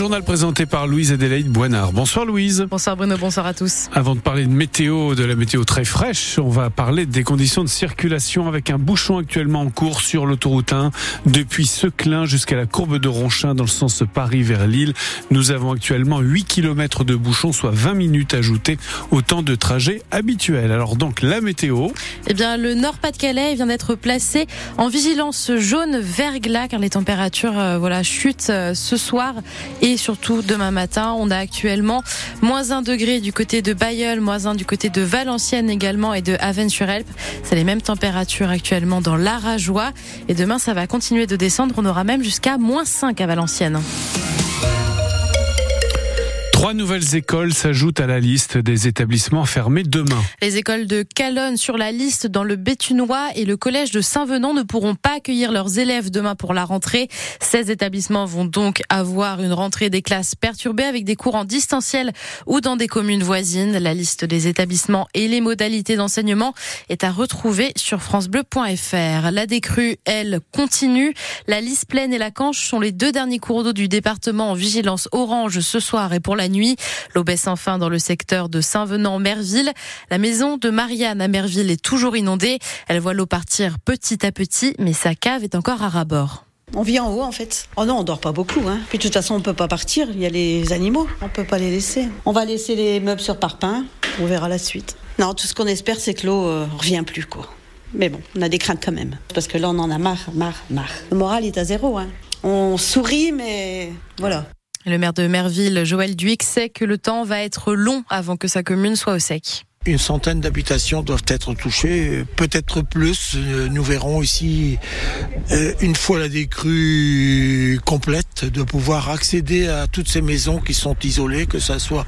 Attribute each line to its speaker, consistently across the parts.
Speaker 1: journal présenté par Louise Adélaïde Boinard. Bonsoir Louise.
Speaker 2: Bonsoir Bruno, bonsoir à tous.
Speaker 1: Avant de parler de météo, de la météo très fraîche, on va parler des conditions de circulation avec un bouchon actuellement en cours sur l'autoroute 1 depuis Seclin jusqu'à la courbe de Ronchin dans le sens Paris vers Lille. Nous avons actuellement 8 km de bouchon, soit 20 minutes ajoutées au temps de trajet habituel. Alors donc la météo.
Speaker 2: Eh bien le Nord-Pas-de-Calais vient d'être placé en vigilance jaune verglas car les températures euh, voilà chutent euh, ce soir et surtout demain matin. On a actuellement moins 1 degré du côté de Bayeul, moins 1 du côté de Valenciennes également et de Aven-sur-Elpe. C'est les mêmes températures actuellement dans l'Arajois et demain ça va continuer de descendre. On aura même jusqu'à moins 5 à Valenciennes.
Speaker 1: Trois nouvelles écoles s'ajoutent à la liste des établissements fermés demain.
Speaker 2: Les écoles de Calonne sur la liste dans le Béthunois et le collège de Saint-Venant ne pourront pas accueillir leurs élèves demain pour la rentrée. Ces établissements vont donc avoir une rentrée des classes perturbée avec des cours en distanciel ou dans des communes voisines. La liste des établissements et les modalités d'enseignement est à retrouver sur francebleu.fr. La décrue, elle, continue. La liste pleine et la Canche sont les deux derniers cours d'eau du département en vigilance orange ce soir et pour la nuit. L'eau baisse enfin dans le secteur de Saint-Venant-Merville. La maison de Marianne à Merville est toujours inondée. Elle voit l'eau partir petit à petit, mais sa cave est encore à rabord.
Speaker 3: On vit en haut en fait. Oh non, on dort pas beaucoup. Hein. Puis de toute façon, on peut pas partir. Il y a les animaux. On peut pas les laisser. On va laisser les meubles sur parpaing. On verra la suite. Non, tout ce qu'on espère, c'est que l'eau euh, revient plus quoi. Mais bon, on a des craintes quand même. Parce que là, on en a marre, marre, marre. Le moral est à zéro. Hein. On sourit, mais voilà.
Speaker 2: Le maire de Merville, Joël Duic, sait que le temps va être long avant que sa commune soit au sec.
Speaker 4: Une centaine d'habitations doivent être touchées, peut-être plus. Nous verrons ici, euh, une fois la décrue complète, de pouvoir accéder à toutes ces maisons qui sont isolées, que ce soit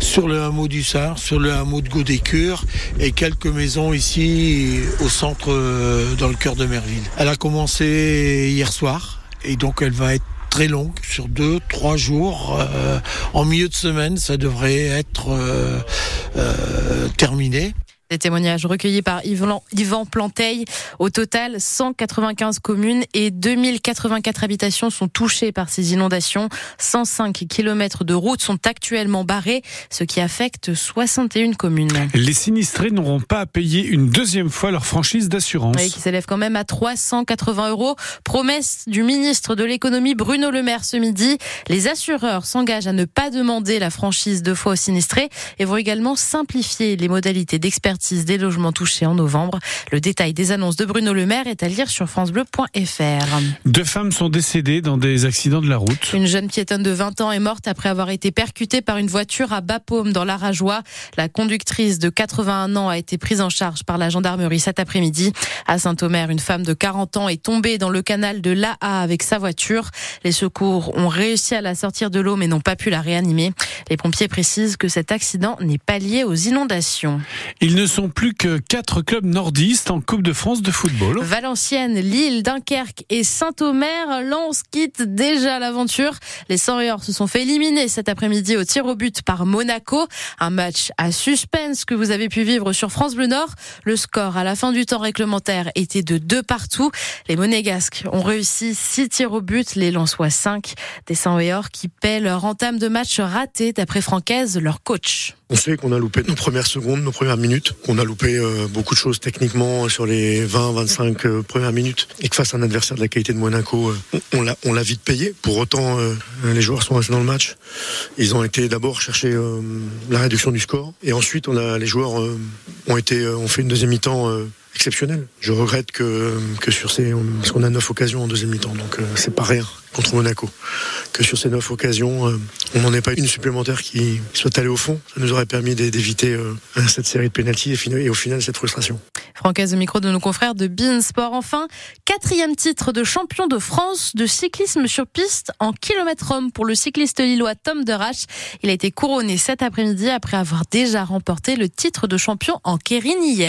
Speaker 4: sur le hameau du Sar, sur le hameau de Godécure et quelques maisons ici au centre, euh, dans le cœur de Merville. Elle a commencé hier soir et donc elle va être très longue, sur deux, trois jours. Euh, en milieu de semaine, ça devrait être euh, euh, terminé.
Speaker 2: Témoignages recueillis par Yvan Planteil. Au total, 195 communes et 2084 habitations sont touchées par ces inondations. 105 kilomètres de routes sont actuellement barrés, ce qui affecte 61 communes.
Speaker 1: Les sinistrés n'auront pas à payer une deuxième fois leur franchise d'assurance.
Speaker 2: Oui, qui s'élève quand même à 380 euros. Promesse du ministre de l'économie Bruno Le Maire ce midi. Les assureurs s'engagent à ne pas demander la franchise deux fois aux sinistrés et vont également simplifier les modalités d'expertise des logements touchés en novembre. Le détail des annonces de Bruno Le Maire est à lire sur francebleu.fr.
Speaker 1: Deux femmes sont décédées dans des accidents de la route.
Speaker 2: Une jeune piétonne de 20 ans est morte après avoir été percutée par une voiture à Bapaume dans l'Arajois. La conductrice de 81 ans a été prise en charge par la gendarmerie cet après-midi. À Saint-Omer, une femme de 40 ans est tombée dans le canal de l'AA avec sa voiture. Les secours ont réussi à la sortir de l'eau mais n'ont pas pu la réanimer. Les pompiers précisent que cet accident n'est pas lié aux inondations.
Speaker 1: Il ne sont plus que quatre clubs nordistes en Coupe de France de football.
Speaker 2: Valenciennes, Lille, Dunkerque et Saint-Omer. Lens quitte déjà l'aventure. Les 100 se sont fait éliminer cet après-midi au tir au but par Monaco. Un match à suspense que vous avez pu vivre sur France Bleu Nord. Le score à la fin du temps réglementaire était de deux partout. Les Monégasques ont réussi 6 tirs au but, les Lensois 5. Des 100 qui paient leur entame de match raté d'après Francaise, leur coach.
Speaker 5: On sait qu'on a loupé nos premières secondes, nos premières minutes, qu'on a loupé euh, beaucoup de choses techniquement sur les 20-25 euh, premières minutes, et que face à un adversaire de la qualité de Monaco, euh, on, l'a, vite payé. Pour autant, les joueurs sont restés dans le match. Ils ont été d'abord chercher la réduction du score, et ensuite les joueurs ont été, ont fait une deuxième mi-temps exceptionnelle. Je regrette que, que sur ces, parce qu'on a neuf occasions en deuxième mi-temps, donc c'est pas rien contre Monaco. Que sur ces neuf occasions, euh, on n'en ait pas une supplémentaire qui soit allée au fond. Ça nous aurait permis d'éviter euh, cette série de pénalties et, au final cette frustration.
Speaker 2: Francaise au micro de nos confrères de Bein Sport. Enfin, quatrième titre de champion de France de cyclisme sur piste en kilomètre homme pour le cycliste lillois Tom Derache. Il a été couronné cet après-midi après avoir déjà remporté le titre de champion en Kérin hier.